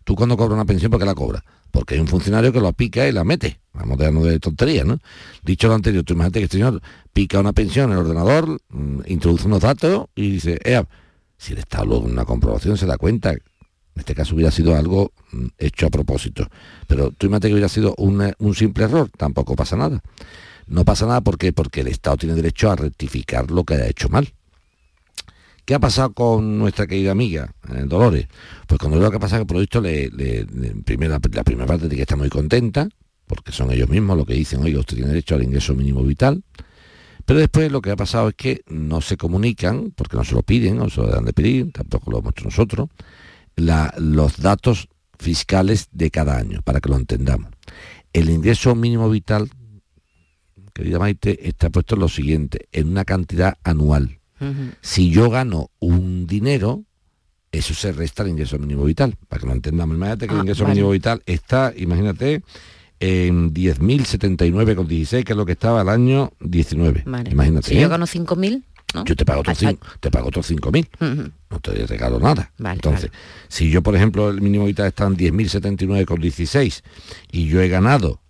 Tú cuando cobras una pensión, ¿por qué la cobras? Porque hay un funcionario que lo pica y la mete. Vamos a dejarnos de tonterías, ¿no? Dicho lo anterior, tú imagínate que el señor pica una pensión en el ordenador, mm, introduce unos datos y dice, "Ea, si el Estado luego una comprobación se da cuenta, en este caso hubiera sido algo mm, hecho a propósito, pero tú imagínate que hubiera sido una- un simple error, tampoco pasa nada. No pasa nada ¿por qué? porque el Estado tiene derecho a rectificar lo que haya hecho mal. ¿Qué ha pasado con nuestra querida amiga eh, Dolores? Pues cuando lo que pasa es que por lo visto le, primero, la primera parte de que está muy contenta, porque son ellos mismos los que dicen, oiga, usted tiene derecho al ingreso mínimo vital. Pero después lo que ha pasado es que no se comunican, porque no se lo piden, no se lo dan de pedir, tampoco lo hemos hecho nosotros, los datos fiscales de cada año, para que lo entendamos. El ingreso mínimo vital, querida Maite, está puesto en lo siguiente, en una cantidad anual. Si yo gano un dinero, eso se resta al ingreso mínimo vital, para que lo entendamos. Imagínate que el Ah, ingreso vale. mínimo vital está, imagínate, en 10.079,16, que es lo que estaba el año 19. Vale. Imagínate. Si ¿eh? yo gano 5.000, ¿no? Yo te pago otros Ay, cinco, te pago otros 5.000 Ujú. no te regalo nada. Vale, Entonces, si yo, por ejemplo, el mínimo vital está en 10.079,16 y yo he ganado,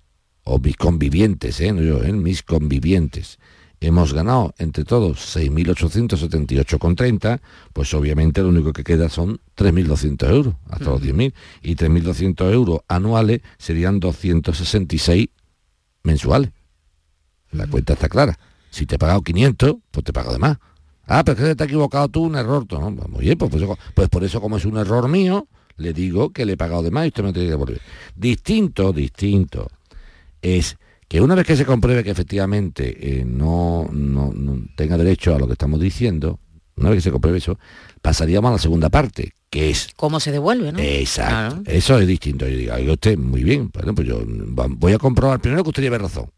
o mis convivientes, ¿eh? no yo, ¿eh? mis convivientes, hemos ganado entre todos 6.878,30, pues obviamente lo único que queda son 3.200 euros, hasta los 10.000. Y 3.200 euros anuales serían 266 mensuales. La cuenta está clara. Si te he pagado 500, pues te pago de más. Ah, pero es que te has equivocado tú, un error. ¿no? Pues, Muy bien, pues, pues, pues por eso como es un error mío, le digo que le he pagado de más y usted me tiene que devolver. Distinto, distinto, es que una vez que se compruebe que efectivamente eh, no, no- no tenga derecho a lo que estamos diciendo, una vez que se compruebe eso, pasaríamos a la segunda parte, que es ¿Cómo se devuelve, no? Exacto. Eso es distinto. Yo digo, oiga usted, muy bien. Bueno, pues yo voy a comprobar primero que usted lleve razón.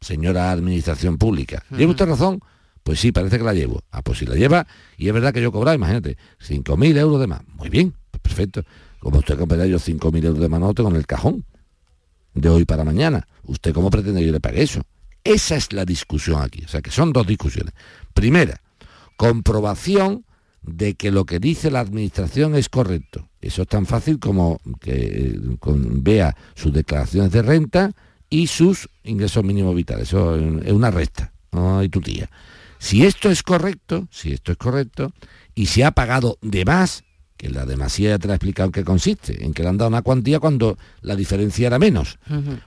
Señora Administración Pública. ¿Lleva usted razón? Pues sí, parece que la llevo. Ah, pues si la lleva, y es verdad que yo cobraba, imagínate, 5.000 euros de más. Muy bien, pues perfecto. Como usted comprará yo 5.000 euros de más, no tengo en el cajón. De hoy para mañana. ¿Usted cómo pretende que yo le pague eso? Esa es la discusión aquí. O sea, que son dos discusiones. Primera, comprobación de que lo que dice la administración es correcto. Eso es tan fácil como que eh, vea sus declaraciones de renta y sus ingresos mínimos vitales. Eso es una resta, no tu tía. Si esto es correcto, si esto es correcto, y se ha pagado de más, que la demasía ya te he explicado en qué consiste, en que le han dado una cuantía cuando la diferencia era menos.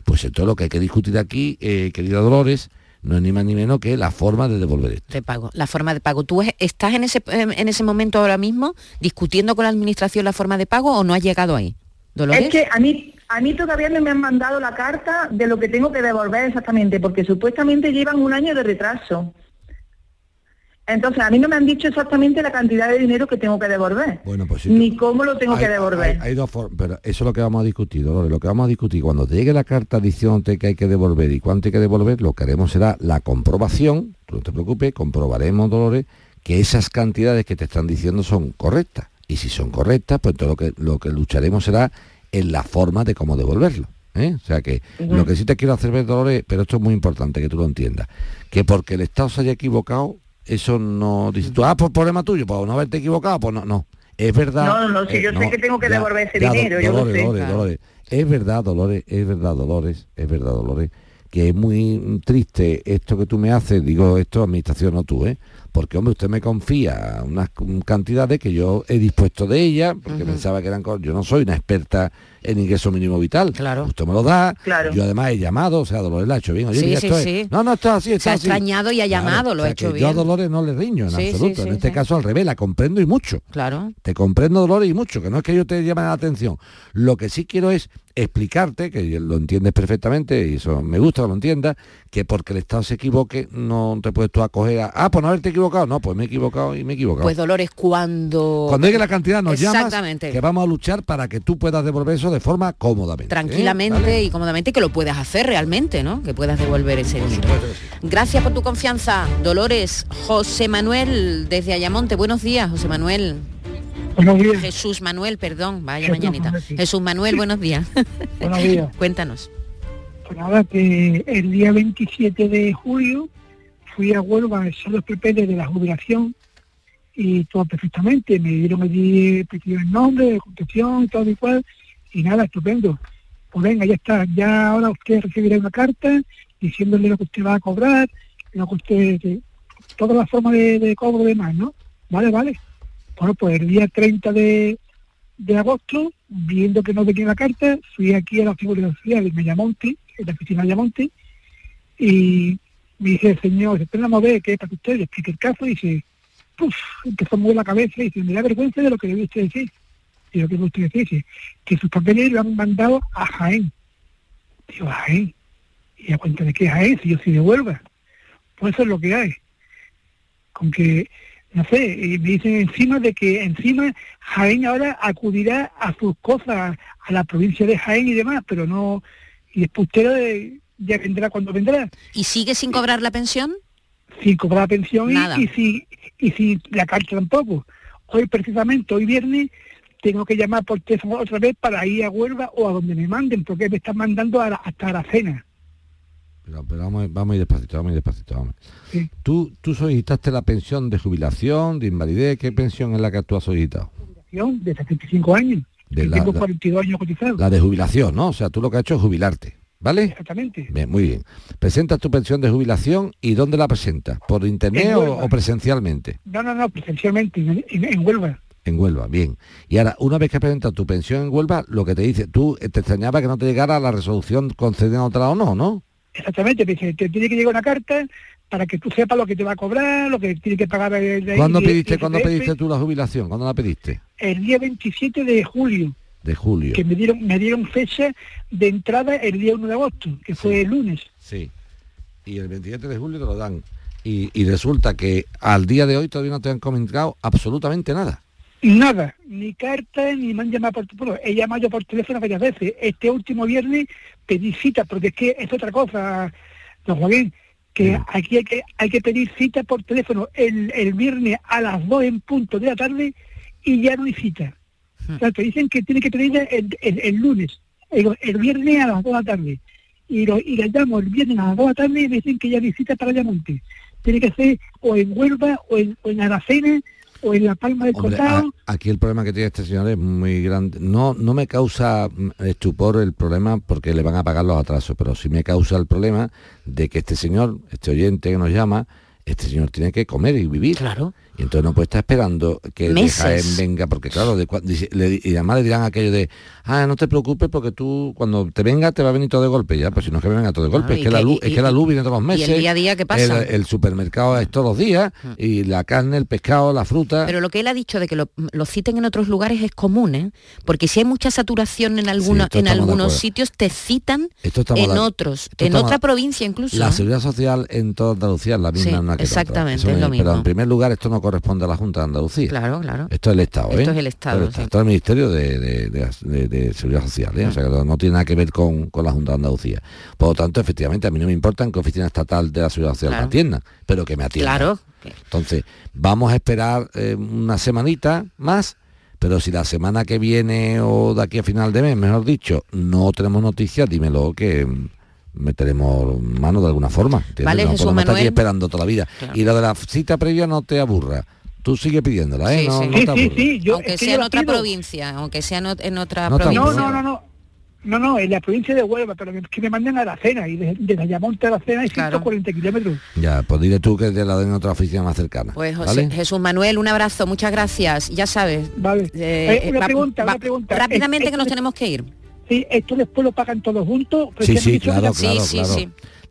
Pues entonces lo que hay que discutir aquí, eh, querida Dolores, no es ni más ni menos que la forma de devolver esto. de pago, la forma de pago. ¿Tú es- estás en ese, en ese momento ahora mismo discutiendo con la administración la forma de pago o no has llegado ahí? Dolores. Es que a mí, a mí todavía no me han mandado la carta de lo que tengo que devolver exactamente, porque supuestamente llevan un año de retraso. Entonces, a mí no me han dicho exactamente la cantidad de dinero que tengo que devolver, Bueno, pues sí. ni cómo lo tengo Hay- que devolver. Hay, hay dos formas, pero eso es lo que vamos a discutir, Dolores. Lo que vamos a discutir, cuando te llegue la carta diciéndote que hay que devolver y cuánto hay que devolver, lo que haremos será la comprobación, tú no te preocupes, comprobaremos, Dolores, que esas cantidades que te están diciendo son correctas. Y si son correctas, pues todo lo que, lo que lucharemos será en la forma de cómo devolverlo. ¿eh? O sea que lo que sí te quiero hacer ver, Dolores, pero esto es muy importante que tú lo entiendas, que porque el Estado se haya equivocado, eso no dice tú, ah, por problema tuyo, por no haberte equivocado, pues no, no. Es verdad. No, no, si eh, yo sé que tengo que ya, devolver ese ya, dinero, yo lo Dolores, sé. Dolores. Dolores. Es verdad, Dolores, es verdad, Dolores, es verdad, Dolores, que es muy triste esto que tú me haces, digo esto, administración, no tú, ¿eh? Porque, hombre, usted me confía unas cantidades que yo he dispuesto de ella, porque pensaba que eran cosas, yo no soy una experta en ingreso mínimo vital. Claro. Usted me lo da, Claro. yo además he llamado, o sea, Dolores la ha hecho bien. Oye, Sí, mira, sí, esto es- sí. No, no, está así, Se está ha así. extrañado y ha Claro, llamado, lo ha sea, hecho bien. Yo a Dolores no le riño en absoluto. en este caso al revés, la comprendo y mucho. Claro. Te comprendo Dolores y mucho, que no es que yo te llame la atención. Lo que sí quiero es explicarte, que lo entiendes perfectamente, y eso me gusta que lo entiendas, que porque el Estado se equivoque, no te puedes tú acoger a, ah, pues no haberte equivocado. No, pues me he equivocado y me he equivocado. Pues Dolores, cuando... Cuando llegue la cantidad nos llamas, que vamos a luchar para que tú puedas devolver eso de forma cómodamente. ¿eh? tranquilamente ¿Vale? y cómodamente que lo puedas hacer realmente, ¿no? Que puedas devolver ese dinero. Gracias por tu confianza, Dolores. José Manuel desde Ayamonte. Buenos días, José Manuel. Buenos días. Jesús Manuel, perdón, vaya Jesús mañanita. Manuel, sí. Jesús Manuel, buenos días. Buenos días. Cuéntanos. Pues nada, que el día 27 de julio fui a Huelva a hacer los papeles de la jubilación y todo perfectamente. Me dieron allí el nombre, y todo igual. Y nada, estupendo. Pues venga, ya está. Ya ahora usted recibirá una carta diciéndole lo que usted va a cobrar, lo que usted... que- toda la forma de, de cobro y demás, ¿no? Vale, vale. Bueno, pues el día 30 de, de agosto, viendo que no venía la carta, fui aquí a la Seguridad Social de Mellamonte, en la oficina de Mellamonte, y me dice señor, espera a ver qué es para usted le explique el caso, y dice, puf, empezó a mover la cabeza y dice, me da vergüenza de lo que debe usted decir. Y lo que usted decir dice, que sus papeles lo han mandado a Jaén. Digo, ¿a Jaén. Y a cuenta de que es Jaén, si yo soy de Huelva. Pues eso es lo que hay. Con que, no sé, y me dicen encima de que encima Jaén ahora acudirá a sus cosas, a la provincia de Jaén y demás, pero no, y después usted ya vendrá cuando vendrá. ¿Y sigue sin cobrar la pensión? sin cobrar pensión y, y si y si la carta tampoco. Hoy precisamente, hoy viernes, tengo que llamar por teléfono otra vez para ir a Huelva o a donde me manden, porque me están mandando a la- hasta la cena. Pero, pero vamos, vamos a ir despacito, vamos a ir despacito. Vamos. ¿Tú, ¿Tú solicitaste la pensión de jubilación, de invalidez? ¿Qué pensión es la que tú has solicitado? De 75 años. De la- tengo la- 42 años cotizados. La de jubilación, ¿no? O sea, tú lo que has hecho es jubilarte, ¿vale? Exactamente. Bien, muy bien. Presentas tu pensión de jubilación y ¿dónde la presentas? ¿Por internet o, presencialmente? No, no, no, presencialmente, en, en- en Huelva. En Huelva, bien. Y ahora, una vez que presentas tu pensión en Huelva, lo que te dice, tú eh, te extrañaba que no te llegara la resolución concediéndola o no, ¿no? Exactamente, dice, te tiene que llegar una carta para que tú sepas lo que te va a cobrar, lo que tiene que pagar el- ¿Cuándo pediste, ¿cuándo pediste tú la jubilación? ¿Cuándo la pediste? El día 27 de julio. De julio. que me dieron me dieron fecha de entrada el día 1 de agosto, que fue el lunes. Sí. Y el 27 de julio te lo dan. Y, y resulta que al día de hoy todavía no te han comunicado absolutamente nada. Nada, ni carta, ni me han llamado por teléfono. He llamado yo por teléfono varias veces. Este último viernes pedí cita, porque es que es otra cosa, don Joaquín, que aquí hay que, hay que pedir cita por teléfono el, el viernes a las 2 en punto de la tarde y ya no hay cita. O sea, te dicen que tiene que pedir el, el- el lunes, el, el viernes a las 2 de la tarde. Y, lo, y la llamo el viernes a las 2 de la tarde y me dicen que ya hay cita para Ayamonte. Tiene que ser o en Huelva, o en, o en Aracena, o en La Palma del Hombre, a- aquí el problema que tiene este señor es muy grande. No, no me causa mm, estupor el problema porque le van a pagar los atrasos, pero sí me causa el problema de que este señor, este oyente que nos llama, este señor tiene que comer y vivir. Claro. Y entonces no puede estar esperando que de Meses. Jaén venga, porque claro, de, le- y además le dirán aquello de, ah, no te preocupes porque tú cuando te venga te va a venir todo de golpe, ya, pues si no es que me venga todo de golpe, es que, la que- luz, y- es que la luz viene todos los y el meses. día a día, ¿qué pasa? El, el supermercado es todos los días y la carne, el pescado, la fruta. Pero lo que él ha dicho de que lo, lo citen en otros lugares es común, ¿eh? Porque si hay mucha saturación en, algunos esto en algunos sitios, te citan Esto en otros, esto en otra provincia incluso. La ¿eh? seguridad social en toda Andalucía es la misma Sí, en que exactamente, es lo Pero mismo. en primer lugar esto no corresponde a la Junta de Andalucía. Claro, claro. Esto es el Estado, ¿eh? Esto es el Estado, Esto, sí. esto es el Ministerio de, de- de- de- de Seguridad Social, ¿eh? O sea, que no tiene nada que ver con, con la Junta de Andalucía. Por lo tanto, efectivamente, a mí no me importa en qué oficina estatal de la Seguridad Social Claro. me atiendan, pero que me atiendan. Claro. Entonces, vamos a esperar eh, una semanita más, pero si la semana que viene o de aquí a final de mes, mejor dicho, no tenemos noticias, dímelo que meteremos mano de alguna forma. ¿entiendes? Vale, no Jesús podemos estar aquí Manuel. esperando toda la vida. Claro. Y lo de la cita previa no te aburra. Tú sigue pidiéndola, ¿eh? Sí, no, sí. no te aburra. aunque es que sea yo en otra pido. provincia, aunque sea en, ot- en otra provincia. No, no, no, no. No, no, en la provincia de Huelva, pero que me manden a la cena y de- desde Ayamonte a la cena hay 140 kilómetros. Ya, pues dile tú que te la den en otra oficina más cercana. Pues José- ¿vale? Jesús Manuel, un abrazo, muchas gracias. Ya sabes. Vale. eh, Eh, una va- pregunta, va- una pregunta. Rápidamente Eh, que nos eh, tenemos que ir. Sí, esto después lo pagan todos juntos. pero Sí, sí, claro, la- claro.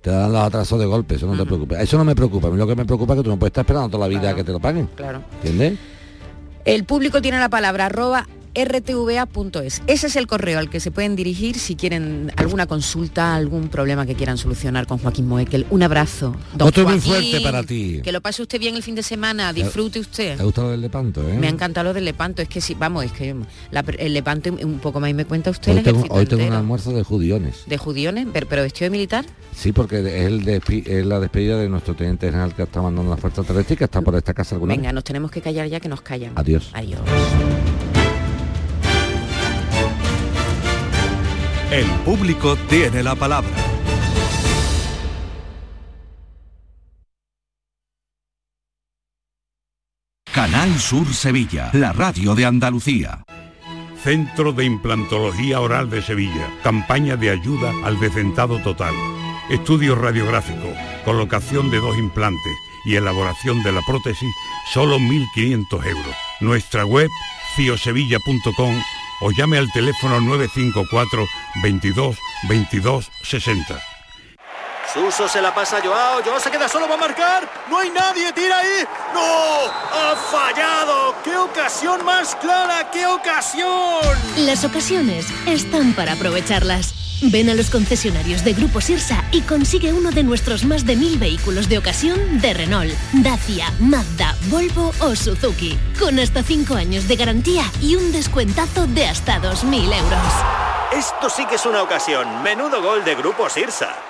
Te dan los atrasos de golpe, eso no te preocupa. Eso no me preocupa. A mí lo que me preocupa es que tú no puedes estar esperando toda la vida que te lo paguen. Claro. ¿Entiendes? El público tiene la palabra arroba rtva.es. Ese es el correo al que se pueden dirigir si quieren alguna consulta, algún problema que quieran solucionar con Joaquín Moekel. Un abrazo. don Otro muy Joaquín. fuerte para ti. Que lo pase usted bien el fin de semana, disfrute usted. ¿Te ha gustado el Lepanto, eh? Me ha encantado lo del Lepanto, es que sí, vamos, es que la- el Lepanto un poco más y me cuenta usted Hoy tengo, ejército hoy tengo un almuerzo de judiones. de judiones, pero, pero vestido de militar. Sí, porque es, el despi- es la despedida de nuestro teniente general que está mandando la fuerza terrestre que está por esta casa alguna Venga, vez. nos tenemos que callar ya que nos callan. Adiós. Adiós. El público tiene la palabra. Canal Sur Sevilla, la radio de Andalucía. Centro de Implantología Oral de Sevilla. Campaña de ayuda al decentado total. Estudio radiográfico, colocación de dos implantes y elaboración de la prótesis, solo 1.500 euros. Nuestra web, ciosevilla.com o llame al teléfono 954 22 22 60. Suso se la pasa a Joao. Joao se queda solo, va a marcar. No hay nadie, tira ahí. ¡No! ¡Ha fallado! ¡Qué ocasión más clara! ¡Qué ocasión! Las ocasiones están para aprovecharlas. Ven a los concesionarios de Grupo Sirsa y consigue uno de nuestros más de mil vehículos de ocasión de Renault, Dacia, Mazda, Volvo o Suzuki. Con hasta 5 años de garantía y un descuentazo de hasta 2.000 euros. Esto sí que es una ocasión. Menudo gol de Grupo Sirsa.